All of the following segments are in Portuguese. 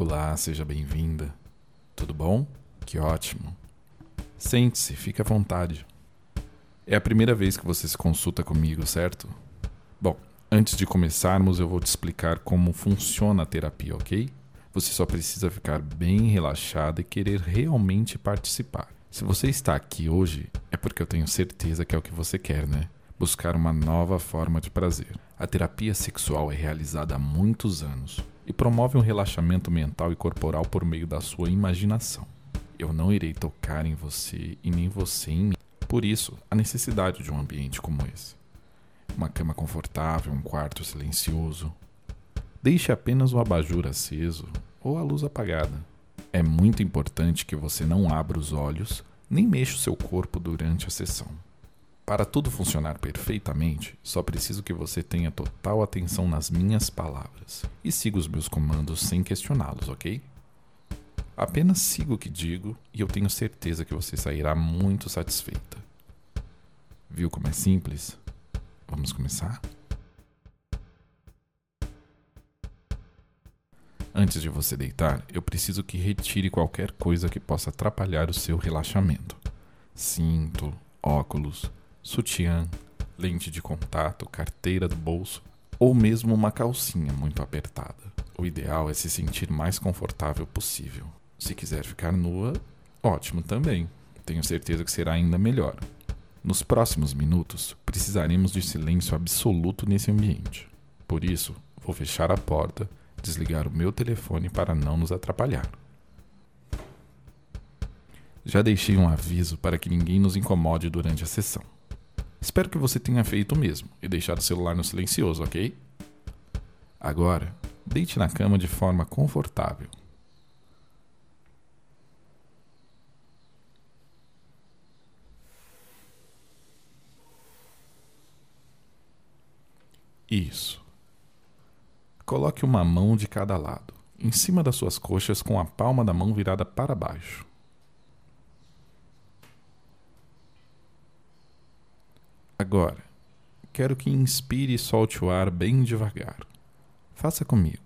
Olá, seja bem-vinda. Tudo bom? Que ótimo. Sente-se, fique à vontade. É a primeira vez que você se consulta comigo, certo? Bom, antes de começarmos, eu vou te explicar como funciona a terapia, ok? Você só precisa ficar bem relaxada e querer realmente participar. Se você está aqui hoje, é porque eu tenho certeza que é o que você quer, né? Buscar uma nova forma de prazer. A terapia sexual é realizada há muitos anos e promove um relaxamento mental e corporal por meio da sua imaginação. Eu não irei tocar em você e nem você em mim. Por isso, a necessidade de um ambiente como esse. Uma cama confortável, um quarto silencioso. Deixe apenas o abajur aceso ou a luz apagada. É muito importante que você não abra os olhos nem mexa o seu corpo durante a sessão. Para tudo funcionar perfeitamente, só preciso que você tenha total atenção nas minhas palavras e siga os meus comandos sem questioná-los, ok? Apenas siga o que digo e eu tenho certeza que você sairá muito satisfeita. Viu como é simples? Vamos começar? Antes de você deitar, eu preciso que retire qualquer coisa que possa atrapalhar o seu relaxamento. Cinto, óculos, sutiã, lente de contato, carteira do bolso ou mesmo uma calcinha muito apertada. O ideal é se sentir mais confortável possível. Se quiser ficar nua, ótimo também. Tenho certeza que será ainda melhor. Nos próximos minutos, precisaremos de silêncio absoluto nesse ambiente. Por isso, vou fechar a porta, desligar o meu telefone para não nos atrapalhar. Já deixei um aviso para que ninguém nos incomode durante a sessão. Espero que você tenha feito o mesmo e deixado o celular no silencioso, ok? Agora, deite na cama de forma confortável. Isso. Coloque uma mão de cada lado, em cima das suas coxas, com a palma da mão virada para baixo. Agora, quero que inspire e solte o ar bem devagar. Faça comigo.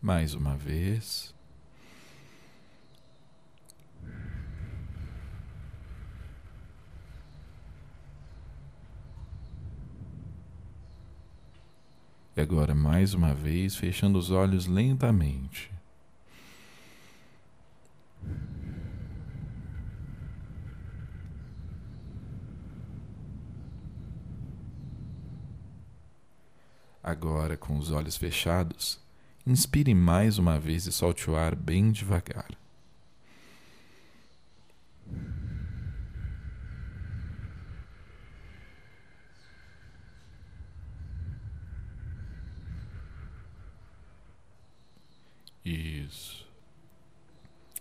Mais uma vez. E agora, mais uma vez, fechando os olhos lentamente. Agora, com os olhos fechados, inspire mais uma vez e solte o ar bem devagar.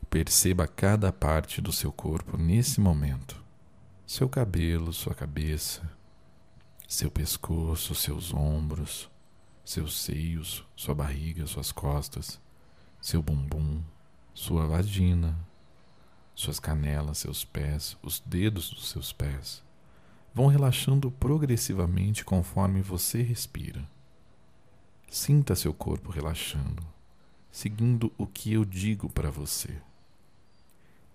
Perceba cada parte do seu corpo nesse momento. Seu cabelo, sua cabeça, seu pescoço, seus ombros, seus seios, sua barriga, suas costas, seu bumbum, sua vagina, suas canelas, seus pés, os dedos dos seus pés. Vão relaxando progressivamente conforme você respira. Sinta seu corpo relaxando seguindo o que eu digo para você.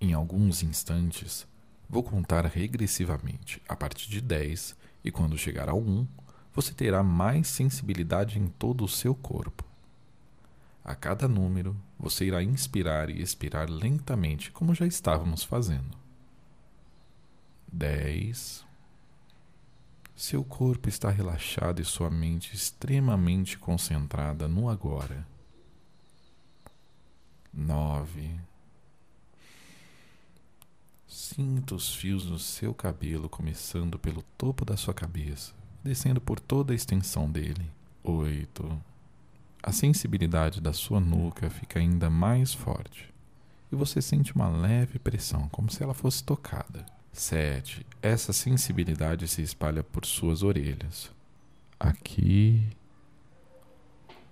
Em alguns instantes, vou contar regressivamente a partir de 10 e quando chegar ao 1, você terá mais sensibilidade em todo o seu corpo. A cada número, você irá inspirar e expirar lentamente, como já estávamos fazendo. 10. Seu corpo está relaxado e sua mente extremamente concentrada no agora nove. Sinta os fios do seu cabelo começando pelo topo da sua cabeça, descendo por toda a extensão dele. Oito. A sensibilidade da sua nuca fica ainda mais forte e você sente uma leve pressão, como se ela fosse tocada. Sete. Essa sensibilidade se espalha por suas orelhas, aqui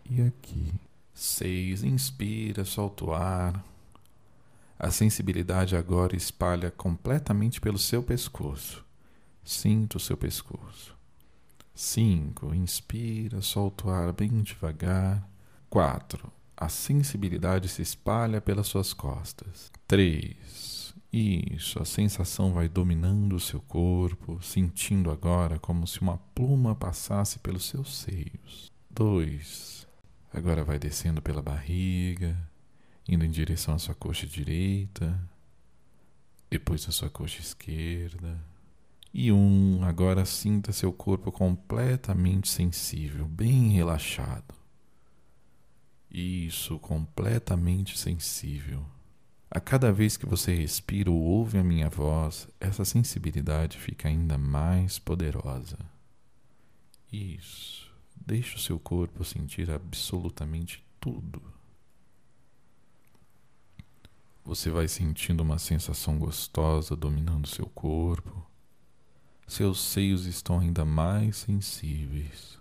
e aqui. Seis, inspira, solta o ar. A sensibilidade agora espalha completamente pelo seu pescoço. Sinta o seu pescoço. Cinco. Inspira, solta o ar bem devagar. Quatro. A sensibilidade se espalha pelas suas costas. Três. Isso, a sensação vai dominando o seu corpo, sentindo agora como se uma pluma passasse pelos seus seios. Dois. Agora vai descendo pela barriga, indo em direção à sua coxa direita, depois à sua coxa esquerda. E um, agora sinta seu corpo completamente sensível, bem relaxado. Isso, completamente sensível. A cada vez que você respira ou ouve a minha voz, essa sensibilidade fica ainda mais poderosa. Isso. Deixe o seu corpo sentir absolutamente tudo. Você vai sentindo uma sensação gostosa dominando seu corpo. Seus seios estão ainda mais sensíveis.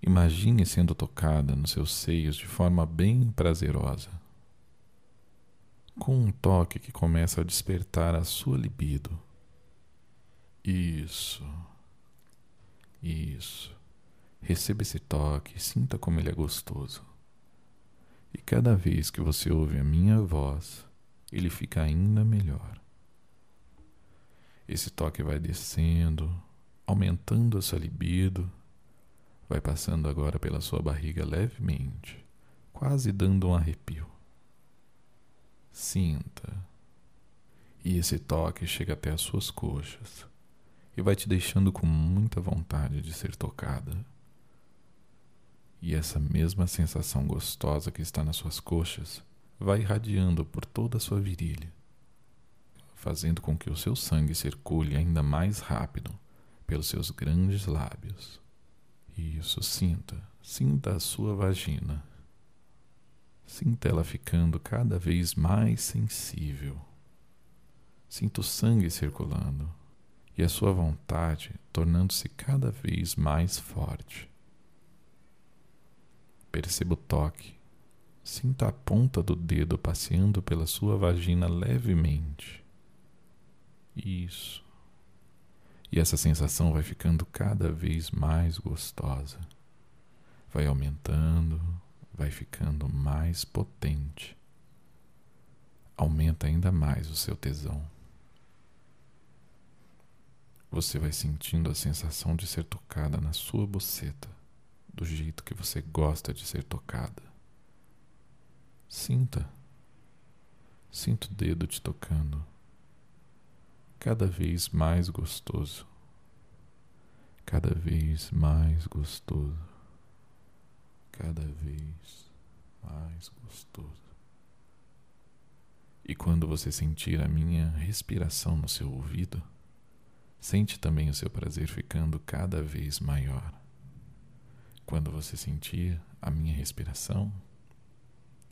Imagine sendo tocada nos seus seios de forma bem prazerosa. Com um toque que começa a despertar a sua libido. Isso. Isso. Receba esse toque, sinta como ele é gostoso. E cada vez que você ouve a minha voz, ele fica ainda melhor. Esse toque vai descendo, aumentando a sua libido, vai passando agora pela sua barriga levemente, quase dando um arrepio. Sinta. E esse toque chega até as suas coxas e vai te deixando com muita vontade de ser tocada. E essa mesma sensação gostosa que está nas suas coxas vai irradiando por toda a sua virilha, fazendo com que o seu sangue circule ainda mais rápido pelos seus grandes lábios. Isso, sinta, sinta a sua vagina. Sinta ela ficando cada vez mais sensível. Sinta o sangue circulando e a sua vontade tornando-se cada vez mais forte. Perceba o toque. Sinta a ponta do dedo passeando pela sua vagina levemente. Isso. E essa sensação vai ficando cada vez mais gostosa. Vai aumentando, vai ficando mais potente. Aumenta ainda mais o seu tesão. Você vai sentindo a sensação de ser tocada na sua boceta do jeito que você gosta de ser tocada. Sinta. Sinta o dedo te tocando. Cada vez mais gostoso. Cada vez mais gostoso. Cada vez mais gostoso. E quando você sentir a minha respiração no seu ouvido, sente também o seu prazer ficando cada vez maior. Quando você sentir a minha respiração,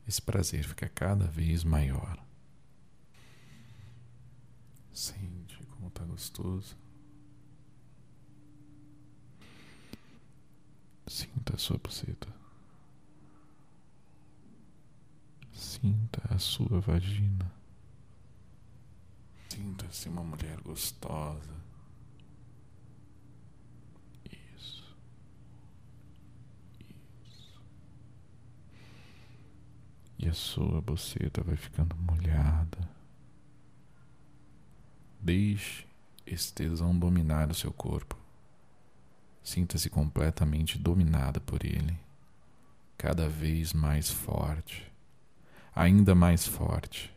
esse prazer fica cada vez maior. Sente como está gostoso. Sinta a sua buceta. Sinta a sua vagina. Sinta-se uma mulher gostosa. E a sua boceta vai ficando molhada. Deixe esse tesão dominar o seu corpo. Sinta-se completamente dominada por ele, cada vez mais forte, ainda mais forte.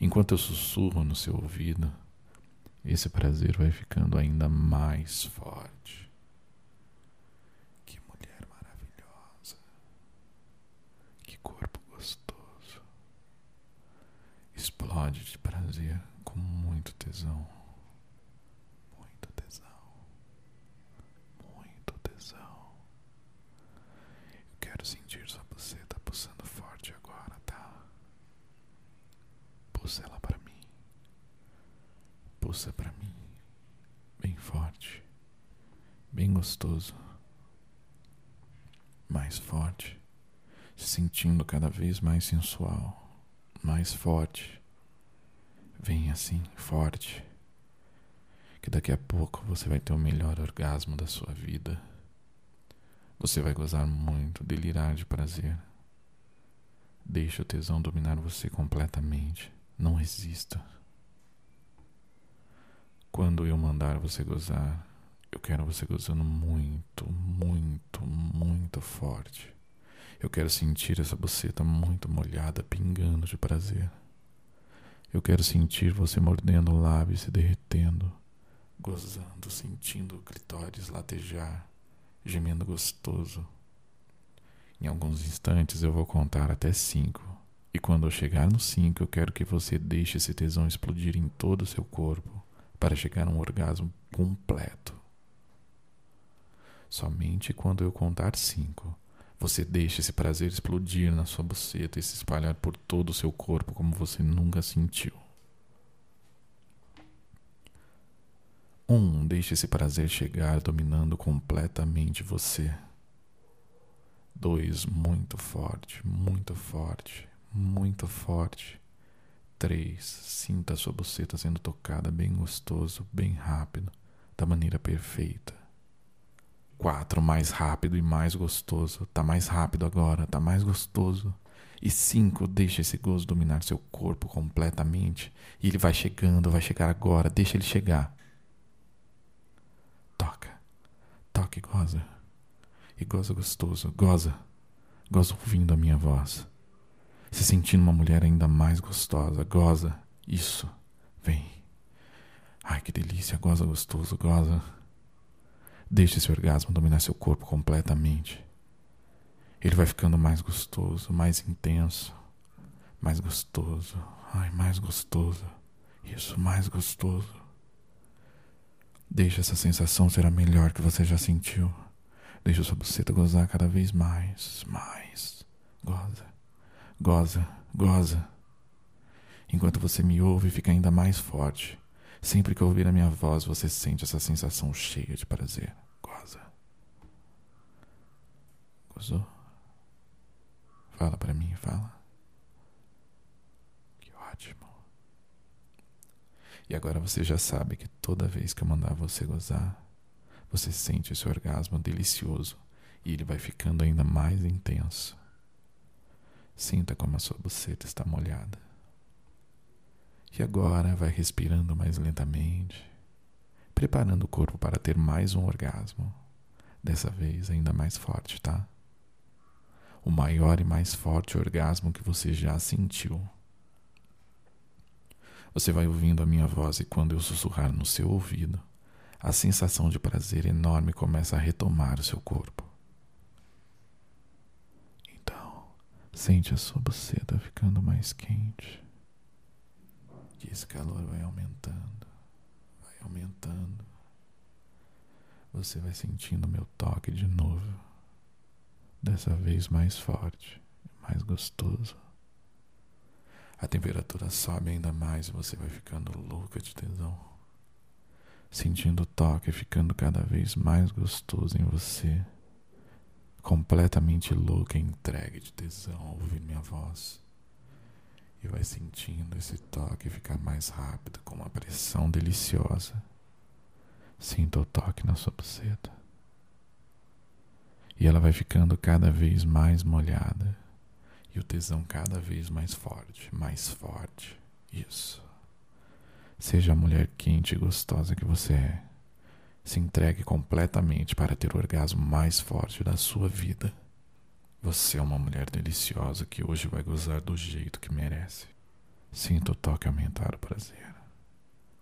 Enquanto eu sussurro no seu ouvido, esse prazer vai ficando ainda mais forte. Prazer com muito tesão. Muito tesão. Muito tesão. Eu quero sentir sua buceta pulsando forte agora, tá? Pulsa ela para mim. Pulsa para mim. Bem forte. Bem gostoso. Mais forte. Se sentindo cada vez mais sensual mais forte. Vem assim, forte. Que daqui a pouco você vai ter o melhor orgasmo da sua vida. Você vai gozar muito, delirar de prazer. Deixe o tesão dominar você completamente. Não resista. Quando eu mandar você gozar, eu quero você gozando muito, muito, muito forte. Eu quero sentir essa buceta muito molhada, pingando de prazer. Eu quero sentir você mordendo o lábio e se derretendo, gozando, sentindo o clitóris latejar, gemendo gostoso. Em alguns instantes eu vou contar até cinco. E quando eu chegar no cinco, eu quero que você deixe esse tesão explodir em todo o seu corpo para chegar a um orgasmo completo. Somente quando eu contar cinco, você deixa esse prazer explodir na sua buceta e se espalhar por todo o seu corpo como você nunca sentiu. Um, deixe esse prazer chegar dominando completamente você. Dois, muito forte, muito forte, muito forte. Três, sinta a sua buceta sendo tocada bem gostoso, bem rápido, da maneira perfeita. Quatro, mais rápido e mais gostoso. Tá mais rápido agora, tá mais gostoso. E cinco, deixa esse gozo dominar seu corpo completamente. E ele vai chegando, vai chegar agora, deixa ele chegar. Toca, toca e goza. E goza gostoso, goza. Goza ouvindo a minha voz. Se sentindo uma mulher ainda mais gostosa, goza. Isso, vem. Ai, que delícia, goza gostoso, goza. Deixe esse orgasmo dominar seu corpo completamente. Ele vai ficando mais gostoso, mais intenso, mais gostoso. Ai, mais gostoso. Isso, mais gostoso. Deixe essa sensação ser a melhor que você já sentiu. Deixa sua buceta gozar cada vez mais, mais. Goza, goza, goza. Enquanto você me ouve, fica ainda mais forte. Sempre que ouvir a minha voz, você sente essa sensação cheia de prazer. Goza. Gozou? Fala para mim, fala. Que ótimo. E agora você já sabe que toda vez que eu mandar você gozar, você sente esse orgasmo delicioso e ele vai ficando ainda mais intenso. Sinta como a sua buceta está molhada. E agora vai respirando mais lentamente, preparando o corpo para ter mais um orgasmo. Dessa vez ainda mais forte, tá? O maior e mais forte orgasmo que você já sentiu. Você vai ouvindo a minha voz e quando eu sussurrar no seu ouvido, a sensação de prazer enorme começa a retomar o seu corpo. Então, sente a sua buceta ficando mais quente. E esse calor vai aumentando, vai aumentando. Você vai sentindo meu toque de novo, dessa vez mais forte, mais gostoso. A temperatura sobe ainda mais e você vai ficando louca de tesão sentindo o toque ficando cada vez mais gostoso em você, completamente louca, entregue de tesão ao ouvir minha voz. E vai sentindo esse toque ficar mais rápido, com uma pressão deliciosa. Sinta o toque na sua buceta. E ela vai ficando cada vez mais molhada. E o tesão cada vez mais forte, mais forte. Isso. Seja a mulher quente e gostosa que você é. Se entregue completamente para ter o orgasmo mais forte da sua vida. Você é uma mulher deliciosa que hoje vai gozar do jeito que merece. Sinta o toque aumentar o prazer.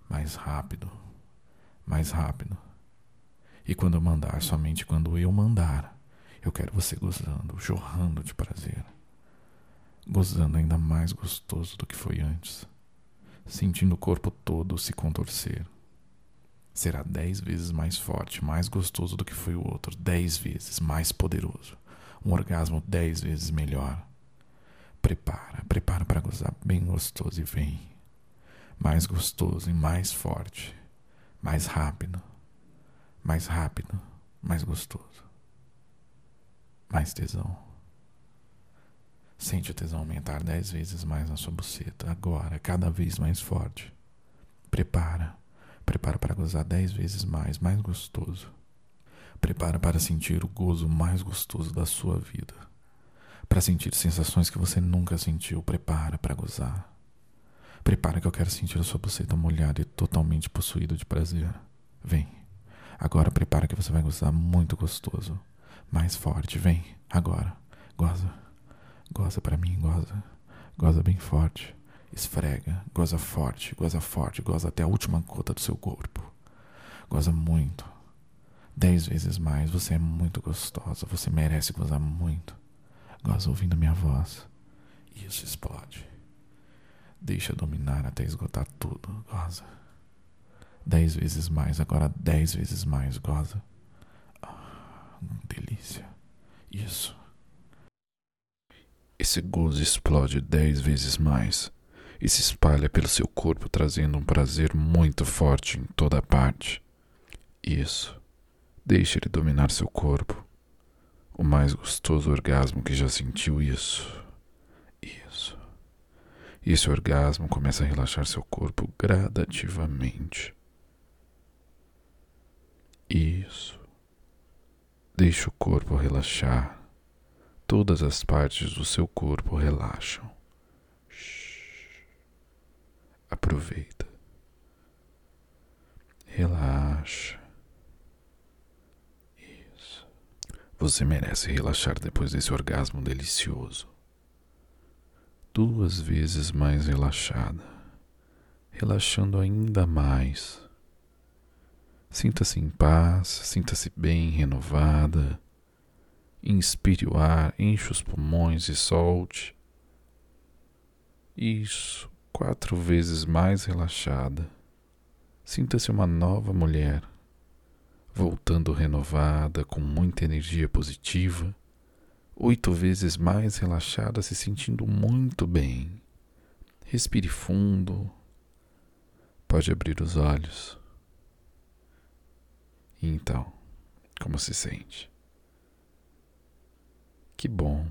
Mais rápido, mais rápido. E quando eu mandar, somente quando eu mandar, eu quero você gozando, jorrando de prazer. Gozando ainda mais gostoso do que foi antes sentindo o corpo todo se contorcer. Será dez vezes mais forte, mais gostoso do que foi o outro, dez vezes mais poderoso. Um orgasmo dez vezes melhor. Prepara, prepara para gozar bem gostoso e vem. Mais gostoso e mais forte. Mais rápido. Mais rápido, mais gostoso. Mais tesão. Sente o tesão aumentar dez vezes mais na sua buceta, agora, cada vez mais forte. Prepara. Prepara para gozar dez vezes mais, mais gostoso. Prepara para sentir o gozo mais gostoso da sua vida. Para sentir sensações que você nunca sentiu. Prepara para gozar. Prepara que eu quero sentir a sua buceta molhada e totalmente possuído de prazer. Vem. Agora prepara que você vai gozar muito gostoso. Mais forte, vem. Agora. Goza. Goza para mim, goza. Goza bem forte. Esfrega, goza forte, goza forte, goza até a última gota do seu corpo. Goza muito. Dez vezes mais, você é muito gostosa, você merece gozar muito. Goza ouvindo minha voz. Isso explode. Deixa dominar até esgotar tudo. Goza. Dez vezes mais, agora dez vezes mais, goza. Ah, delícia. Isso. Esse gozo explode dez vezes mais e se espalha pelo seu corpo, trazendo um prazer muito forte em toda parte. Isso. Deixe ele dominar seu corpo. O mais gostoso orgasmo que já sentiu isso. Isso. E esse orgasmo começa a relaxar seu corpo gradativamente. Isso. Deixe o corpo relaxar Todas as partes do seu corpo relaxam. Shhh. Aproveita. Relaxa. Isso. Você merece relaxar depois desse orgasmo delicioso. Duas vezes mais relaxada, relaxando ainda mais. Sinta-se em paz, sinta-se bem renovada Inspire o ar, enche os pulmões e solte. Isso, quatro vezes mais relaxada. Sinta-se uma nova mulher, voltando renovada, com muita energia positiva, oito vezes mais relaxada, se sentindo muito bem. Respire fundo. Pode abrir os olhos. E então, como se sente? Que bom.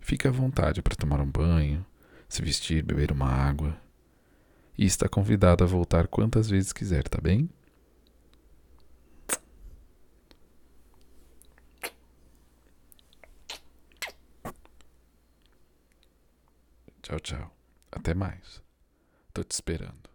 Fique à vontade para tomar um banho, se vestir, beber uma água. E está convidado a voltar quantas vezes quiser, tá bem? Tchau, tchau. Até mais. Tô te esperando.